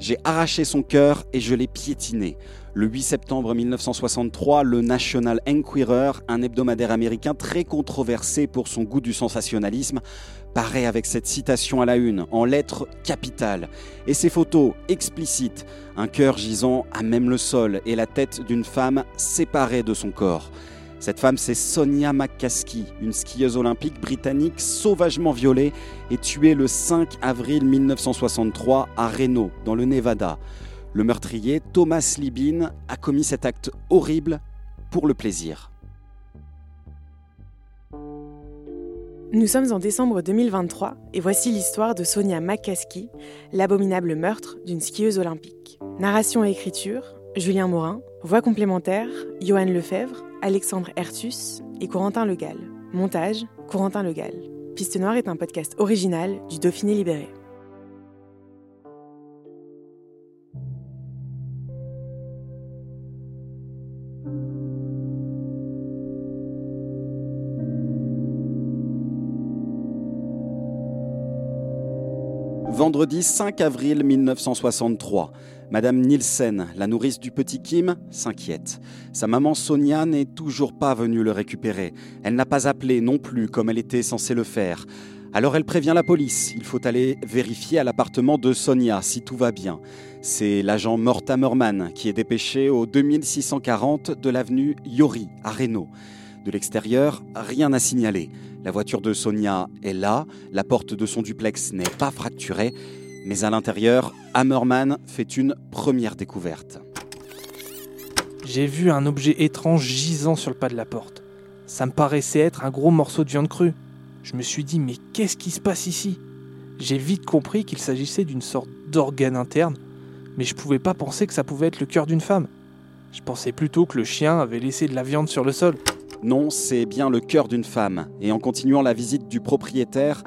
J'ai arraché son cœur et je l'ai piétiné. Le 8 septembre 1963, le National Enquirer, un hebdomadaire américain très controversé pour son goût du sensationnalisme, paraît avec cette citation à la une, en lettres capitales, et ses photos explicites, un cœur gisant à même le sol et la tête d'une femme séparée de son corps. Cette femme, c'est Sonia McCaskey, une skieuse olympique britannique sauvagement violée et tuée le 5 avril 1963 à Reno, dans le Nevada. Le meurtrier, Thomas Libin, a commis cet acte horrible pour le plaisir. Nous sommes en décembre 2023 et voici l'histoire de Sonia McCaskey, l'abominable meurtre d'une skieuse olympique. Narration et écriture, Julien Morin, voix complémentaire, Johan Lefebvre, Alexandre Ertus et Corentin Legal. Montage, Corentin Legal. Piste Noire est un podcast original du Dauphiné Libéré. Vendredi 5 avril 1963. Madame Nielsen, la nourrice du petit Kim, s'inquiète. Sa maman Sonia n'est toujours pas venue le récupérer. Elle n'a pas appelé non plus comme elle était censée le faire. Alors elle prévient la police. Il faut aller vérifier à l'appartement de Sonia si tout va bien. C'est l'agent Morta Merman qui est dépêché au 2640 de l'avenue Yori à Reno. L'extérieur, rien à signaler. La voiture de Sonia est là, la porte de son duplex n'est pas fracturée, mais à l'intérieur, Hammerman fait une première découverte. J'ai vu un objet étrange gisant sur le pas de la porte. Ça me paraissait être un gros morceau de viande crue. Je me suis dit, mais qu'est-ce qui se passe ici? J'ai vite compris qu'il s'agissait d'une sorte d'organe interne, mais je pouvais pas penser que ça pouvait être le cœur d'une femme. Je pensais plutôt que le chien avait laissé de la viande sur le sol. Non, c'est bien le cœur d'une femme. Et en continuant la visite du propriétaire,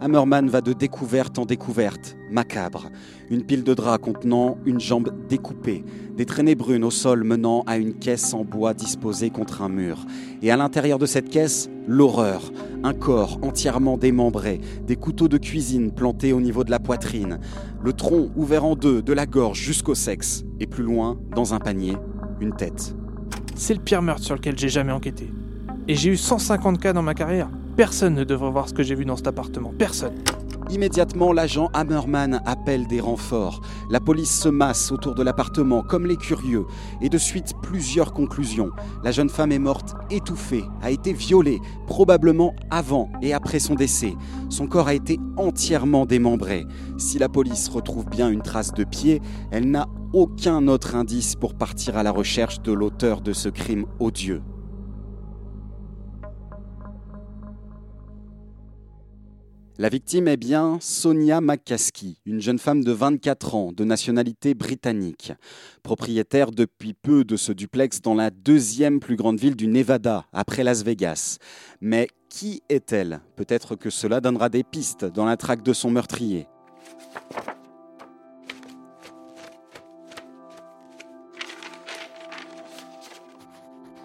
Hammerman va de découverte en découverte, macabre. Une pile de draps contenant une jambe découpée, des traînées brunes au sol menant à une caisse en bois disposée contre un mur. Et à l'intérieur de cette caisse, l'horreur. Un corps entièrement démembré, des couteaux de cuisine plantés au niveau de la poitrine, le tronc ouvert en deux de la gorge jusqu'au sexe, et plus loin, dans un panier, une tête. C'est le pire meurtre sur lequel j'ai jamais enquêté. Et j'ai eu 150 cas dans ma carrière. Personne ne devrait voir ce que j'ai vu dans cet appartement. Personne. Immédiatement, l'agent Hammerman appelle des renforts. La police se masse autour de l'appartement comme les curieux. Et de suite, plusieurs conclusions. La jeune femme est morte étouffée, a été violée, probablement avant et après son décès. Son corps a été entièrement démembré. Si la police retrouve bien une trace de pied, elle n'a aucun autre indice pour partir à la recherche de l'auteur de ce crime odieux. La victime est bien Sonia McCaskey, une jeune femme de 24 ans, de nationalité britannique, propriétaire depuis peu de ce duplex dans la deuxième plus grande ville du Nevada, après Las Vegas. Mais qui est-elle? Peut-être que cela donnera des pistes dans la traque de son meurtrier.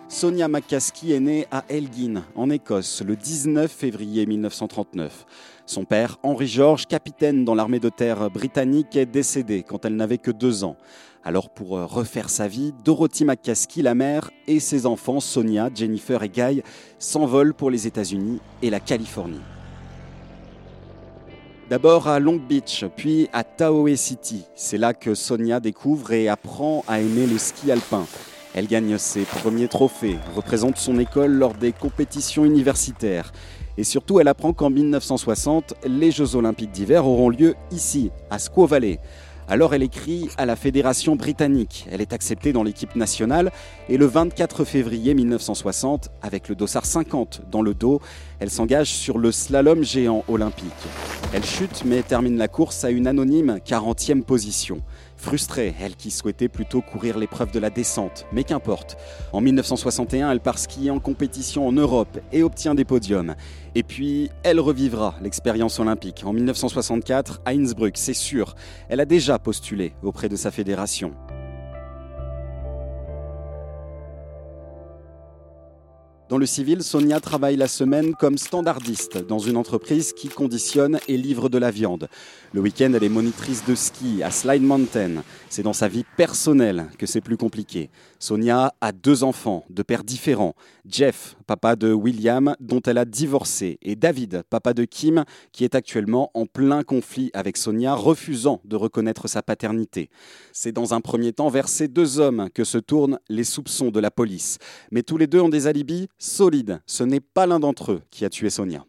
Sonia McCaskey est née à Elgin, en Écosse, le 19 février 1939. Son père, Henry George, capitaine dans l'armée de terre britannique, est décédé quand elle n'avait que deux ans. Alors pour refaire sa vie, Dorothy McCaskey, la mère, et ses enfants, Sonia, Jennifer et Guy, s'envolent pour les États-Unis et la Californie. D'abord à Long Beach, puis à Tahoe City. C'est là que Sonia découvre et apprend à aimer le ski alpin. Elle gagne ses premiers trophées, représente son école lors des compétitions universitaires. Et surtout, elle apprend qu'en 1960, les Jeux olympiques d'hiver auront lieu ici, à Squaw Valley. Alors elle écrit à la Fédération britannique. Elle est acceptée dans l'équipe nationale et le 24 février 1960, avec le dossard 50 dans le dos, elle s'engage sur le slalom géant olympique. Elle chute mais termine la course à une anonyme 40e position. Frustrée, elle qui souhaitait plutôt courir l'épreuve de la descente, mais qu'importe. En 1961, elle part skier en compétition en Europe et obtient des podiums. Et puis, elle revivra l'expérience olympique en 1964 à Innsbruck, c'est sûr. Elle a déjà postulé auprès de sa fédération. Dans le civil, Sonia travaille la semaine comme standardiste dans une entreprise qui conditionne et livre de la viande. Le week-end, elle est monitrice de ski à Slide Mountain. C'est dans sa vie personnelle que c'est plus compliqué. Sonia a deux enfants de pères différents. Jeff, papa de William, dont elle a divorcé, et David, papa de Kim, qui est actuellement en plein conflit avec Sonia, refusant de reconnaître sa paternité. C'est dans un premier temps vers ces deux hommes que se tournent les soupçons de la police. Mais tous les deux ont des alibis solide. Ce n'est pas l'un d'entre eux qui a tué Sonia.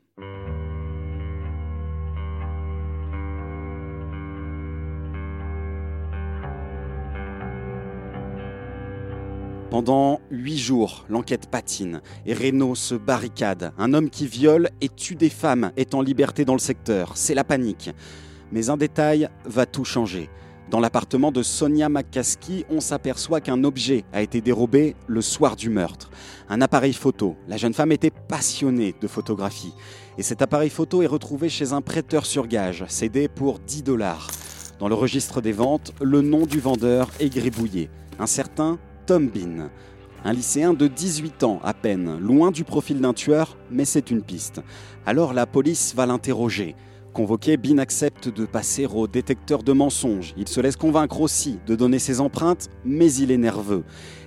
Pendant huit jours, l'enquête patine et Renault se barricade. Un homme qui viole et tue des femmes est en liberté dans le secteur. C'est la panique. Mais un détail va tout changer. Dans l'appartement de Sonia McCaskey, on s'aperçoit qu'un objet a été dérobé le soir du meurtre. Un appareil photo. La jeune femme était passionnée de photographie. Et cet appareil photo est retrouvé chez un prêteur sur gage, cédé pour 10 dollars. Dans le registre des ventes, le nom du vendeur est gribouillé. Un certain Tom Bean. Un lycéen de 18 ans à peine, loin du profil d'un tueur, mais c'est une piste. Alors la police va l'interroger. Convoqué, Bin accepte de passer au détecteur de mensonges. Il se laisse convaincre aussi de donner ses empreintes, mais il est nerveux.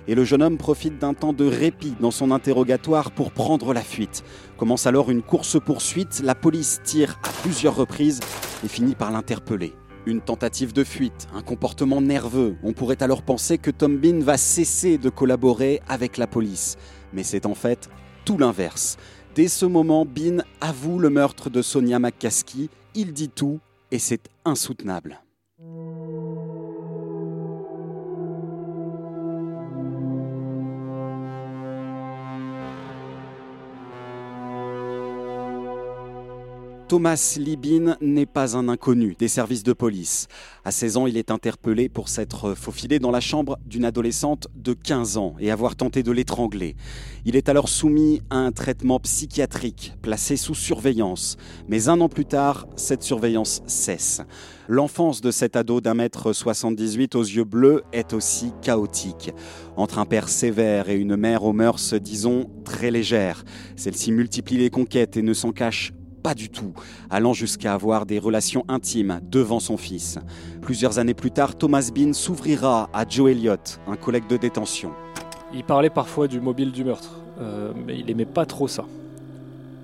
Et le jeune homme profite d'un temps de répit dans son interrogatoire pour prendre la fuite. Commence alors une course-poursuite, la police tire à plusieurs reprises et finit par l'interpeller. Une tentative de fuite, un comportement nerveux. On pourrait alors penser que Tom Bean va cesser de collaborer avec la police. Mais c'est en fait tout l'inverse. Dès ce moment, Bean avoue le meurtre de Sonia McCaskey il dit tout et c'est insoutenable. Thomas Libin n'est pas un inconnu des services de police. À 16 ans, il est interpellé pour s'être faufilé dans la chambre d'une adolescente de 15 ans et avoir tenté de l'étrangler. Il est alors soumis à un traitement psychiatrique, placé sous surveillance. Mais un an plus tard, cette surveillance cesse. L'enfance de cet ado d'un mètre 78 aux yeux bleus est aussi chaotique. Entre un père sévère et une mère aux mœurs, disons, très légères. Celle-ci multiplie les conquêtes et ne s'en cache pas du tout, allant jusqu'à avoir des relations intimes devant son fils. Plusieurs années plus tard, Thomas Bean s'ouvrira à Joe Elliott, un collègue de détention. Il parlait parfois du mobile du meurtre, euh, mais il aimait pas trop ça.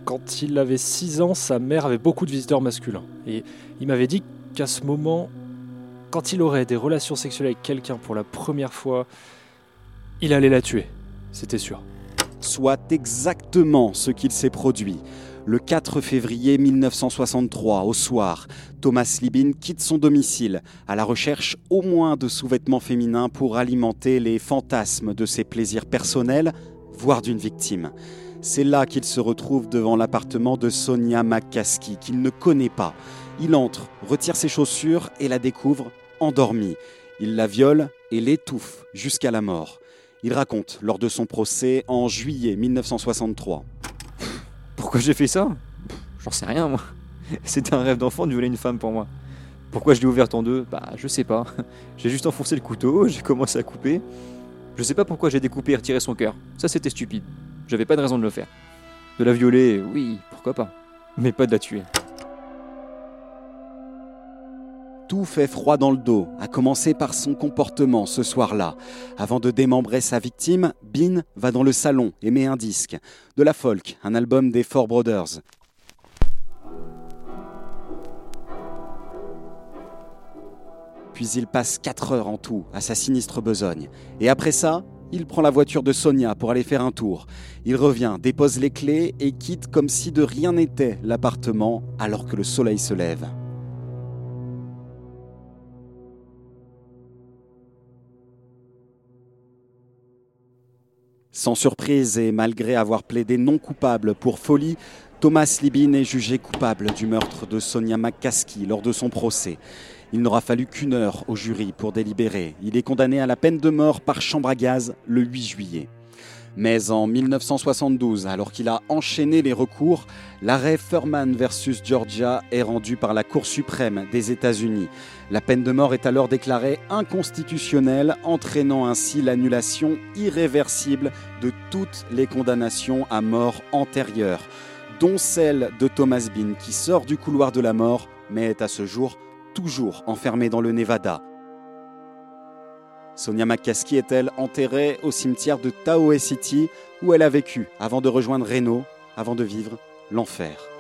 Quand il avait 6 ans, sa mère avait beaucoup de visiteurs masculins. Et il m'avait dit qu'à ce moment, quand il aurait des relations sexuelles avec quelqu'un pour la première fois, il allait la tuer. C'était sûr. Soit exactement ce qu'il s'est produit. Le 4 février 1963, au soir, Thomas Libin quitte son domicile à la recherche au moins de sous-vêtements féminins pour alimenter les fantasmes de ses plaisirs personnels, voire d'une victime. C'est là qu'il se retrouve devant l'appartement de Sonia McCaskey, qu'il ne connaît pas. Il entre, retire ses chaussures et la découvre endormie. Il la viole et l'étouffe jusqu'à la mort. Il raconte lors de son procès en juillet 1963. Pourquoi j'ai fait ça? J'en sais rien, moi. C'était un rêve d'enfant de violer une femme pour moi. Pourquoi je l'ai ouverte en deux? Bah, je sais pas. J'ai juste enfoncé le couteau, j'ai commencé à couper. Je sais pas pourquoi j'ai découpé et retiré son cœur. Ça, c'était stupide. J'avais pas de raison de le faire. De la violer, oui, pourquoi pas. Mais pas de la tuer. Tout fait froid dans le dos, à commencer par son comportement ce soir-là. Avant de démembrer sa victime, Bean va dans le salon et met un disque. De la folk, un album des Four Brothers. Puis il passe 4 heures en tout à sa sinistre besogne. Et après ça, il prend la voiture de Sonia pour aller faire un tour. Il revient, dépose les clés et quitte comme si de rien n'était l'appartement alors que le soleil se lève. Sans surprise et malgré avoir plaidé non coupable pour folie, Thomas Libin est jugé coupable du meurtre de Sonia McCaskey lors de son procès. Il n'aura fallu qu'une heure au jury pour délibérer. Il est condamné à la peine de mort par chambre à gaz le 8 juillet. Mais en 1972, alors qu'il a enchaîné les recours, l'arrêt Furman versus Georgia est rendu par la Cour suprême des États-Unis. La peine de mort est alors déclarée inconstitutionnelle, entraînant ainsi l'annulation irréversible de toutes les condamnations à mort antérieures, dont celle de Thomas Bean qui sort du couloir de la mort, mais est à ce jour toujours enfermé dans le Nevada. Sonia McCaskey est-elle enterrée au cimetière de Tahoe City où elle a vécu avant de rejoindre Reno, avant de vivre l'enfer?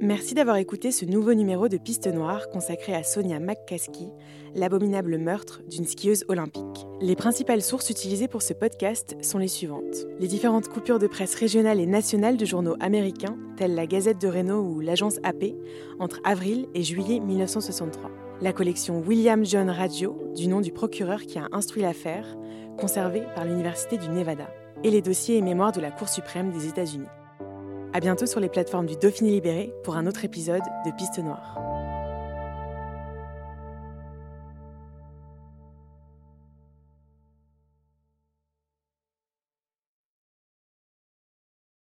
Merci d'avoir écouté ce nouveau numéro de Piste Noire consacré à Sonia McCaskey, l'abominable meurtre d'une skieuse olympique. Les principales sources utilisées pour ce podcast sont les suivantes. Les différentes coupures de presse régionales et nationales de journaux américains, tels la Gazette de Reno ou l'agence AP, entre avril et juillet 1963. La collection William John Radio, du nom du procureur qui a instruit l'affaire, conservée par l'Université du Nevada. Et les dossiers et mémoires de la Cour suprême des États-Unis. À bientôt sur les plateformes du Dauphiné Libéré pour un autre épisode de Piste Noire.